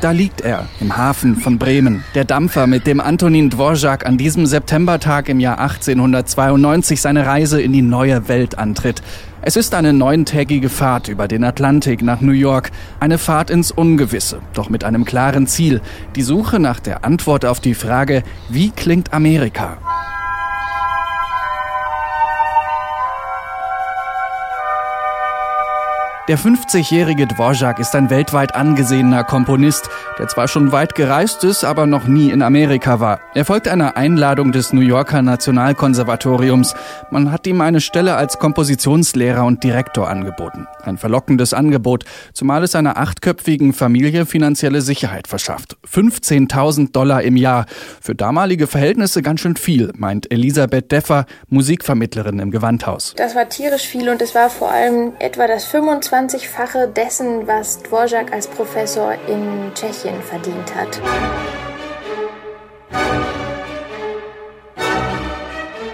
Da liegt er im Hafen von Bremen, der Dampfer, mit dem Antonin Dvorak an diesem Septembertag im Jahr 1892 seine Reise in die neue Welt antritt. Es ist eine neuntägige Fahrt über den Atlantik nach New York, eine Fahrt ins Ungewisse, doch mit einem klaren Ziel, die Suche nach der Antwort auf die Frage, wie klingt Amerika? Der 50-jährige Dvorak ist ein weltweit angesehener Komponist, der zwar schon weit gereist ist, aber noch nie in Amerika war. Er folgt einer Einladung des New Yorker Nationalkonservatoriums. Man hat ihm eine Stelle als Kompositionslehrer und Direktor angeboten. Ein verlockendes Angebot, zumal es einer achtköpfigen Familie finanzielle Sicherheit verschafft. 15.000 Dollar im Jahr. Für damalige Verhältnisse ganz schön viel, meint Elisabeth Deffer, Musikvermittlerin im Gewandhaus. Das war tierisch viel und es war vor allem etwa das 25 20-fache dessen, was Dvorak als Professor in Tschechien verdient hat.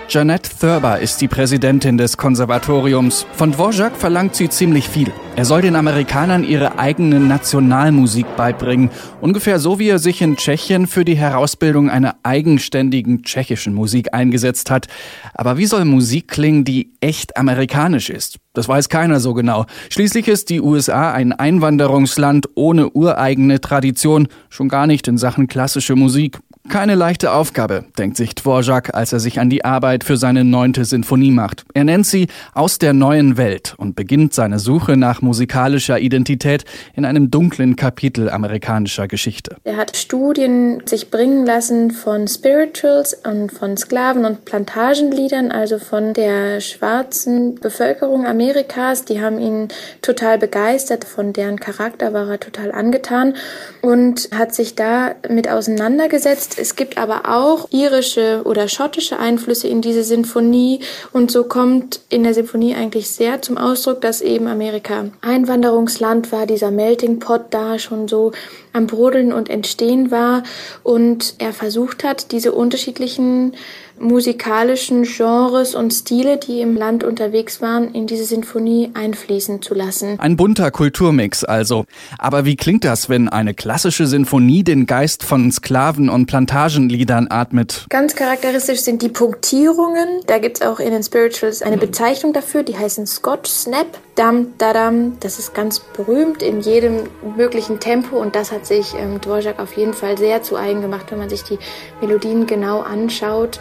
Janette Thurber ist die Präsidentin des Konservatoriums. Von Dvorak verlangt sie ziemlich viel. Er soll den Amerikanern ihre eigene Nationalmusik beibringen, ungefähr so wie er sich in Tschechien für die Herausbildung einer eigenständigen tschechischen Musik eingesetzt hat. Aber wie soll Musik klingen, die echt amerikanisch ist? Das weiß keiner so genau. Schließlich ist die USA ein Einwanderungsland ohne ureigene Tradition, schon gar nicht in Sachen klassische Musik. Keine leichte Aufgabe, denkt sich Dvorak, als er sich an die Arbeit für seine neunte Sinfonie macht. Er nennt sie Aus der neuen Welt und beginnt seine Suche nach musikalischer Identität in einem dunklen Kapitel amerikanischer Geschichte. Er hat Studien sich bringen lassen von Spirituals und von Sklaven- und Plantagenliedern, also von der schwarzen Bevölkerung Amerikas. Die haben ihn total begeistert, von deren Charakter war er total angetan und hat sich da mit auseinandergesetzt es gibt aber auch irische oder schottische Einflüsse in diese Sinfonie. Und so kommt in der Sinfonie eigentlich sehr zum Ausdruck, dass eben Amerika Einwanderungsland war, dieser Melting Pot da schon so am Brodeln und Entstehen war. Und er versucht hat, diese unterschiedlichen musikalischen Genres und Stile, die im Land unterwegs waren, in diese Sinfonie einfließen zu lassen. Ein bunter Kulturmix also. Aber wie klingt das, wenn eine klassische Sinfonie den Geist von Sklaven- und Plantagenliedern atmet? Ganz charakteristisch sind die Punktierungen. Da gibt es auch in den Spirituals eine Bezeichnung dafür, die heißen Scotch Snap. Dam, dadam. Das ist ganz berühmt in jedem möglichen Tempo und das hat sich ähm, Dvorak auf jeden Fall sehr zu eigen gemacht, wenn man sich die Melodien genau anschaut.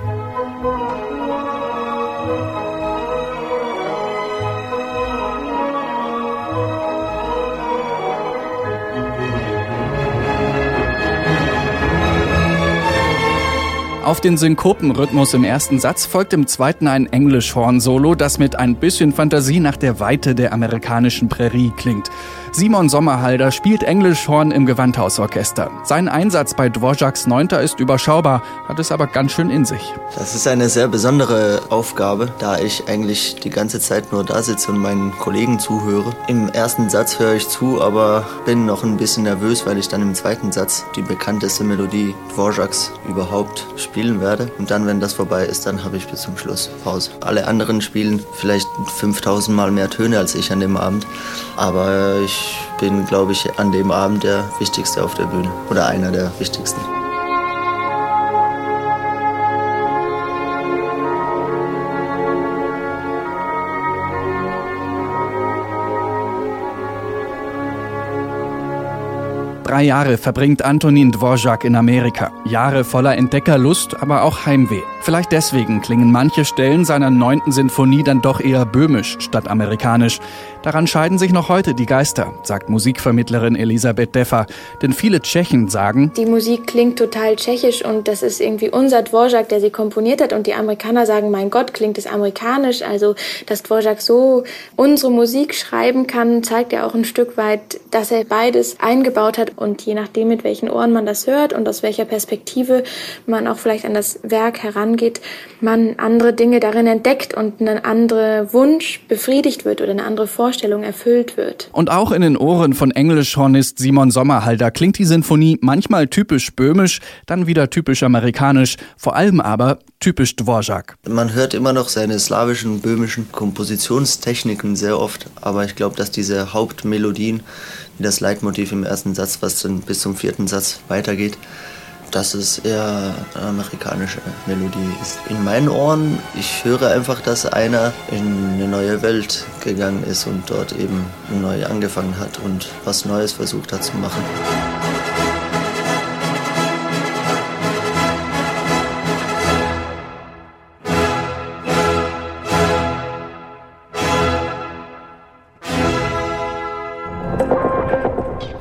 Auf den Synkopenrhythmus im ersten Satz folgt im zweiten ein Englischhorn-Solo, das mit ein bisschen Fantasie nach der Weite der amerikanischen Prärie klingt. Simon Sommerhalder spielt Englischhorn im Gewandhausorchester. Sein Einsatz bei Dvoraks Neunter ist überschaubar, hat es aber ganz schön in sich. Das ist eine sehr besondere Aufgabe, da ich eigentlich die ganze Zeit nur da sitze und meinen Kollegen zuhöre. Im ersten Satz höre ich zu, aber bin noch ein bisschen nervös, weil ich dann im zweiten Satz die bekannteste Melodie Dvoraks überhaupt spielen werde. Und dann, wenn das vorbei ist, dann habe ich bis zum Schluss Pause. Alle anderen spielen vielleicht 5000 Mal mehr Töne als ich an dem Abend, aber ich ich bin, glaube ich, an dem Abend der Wichtigste auf der Bühne oder einer der Wichtigsten. Drei Jahre verbringt Antonin Dvorak in Amerika. Jahre voller Entdeckerlust, aber auch Heimweh. Vielleicht deswegen klingen manche Stellen seiner neunten Sinfonie dann doch eher böhmisch statt amerikanisch. Daran scheiden sich noch heute die Geister, sagt Musikvermittlerin Elisabeth Deffer. Denn viele Tschechen sagen, die Musik klingt total tschechisch und das ist irgendwie unser Dvorak, der sie komponiert hat. Und die Amerikaner sagen, mein Gott, klingt es amerikanisch. Also, dass Dvorak so unsere Musik schreiben kann, zeigt ja auch ein Stück weit, dass er beides eingebaut hat. Und je nachdem, mit welchen Ohren man das hört und aus welcher Perspektive man auch vielleicht an das Werk herangeht, man andere Dinge darin entdeckt und ein anderer Wunsch befriedigt wird oder eine andere Vorstellung erfüllt wird. Und auch in den Ohren von Englischhornist Simon Sommerhalder klingt die Sinfonie manchmal typisch böhmisch, dann wieder typisch amerikanisch, vor allem aber typisch Dvorak. Man hört immer noch seine slawischen, böhmischen Kompositionstechniken sehr oft, aber ich glaube, dass diese Hauptmelodien, wie das Leitmotiv im ersten Satz, was dann bis zum vierten Satz weitergeht, dass es eher eine amerikanische Melodie ist. In meinen Ohren, ich höre einfach, dass einer in eine neue Welt gegangen ist und dort eben neu angefangen hat und was Neues versucht hat zu machen.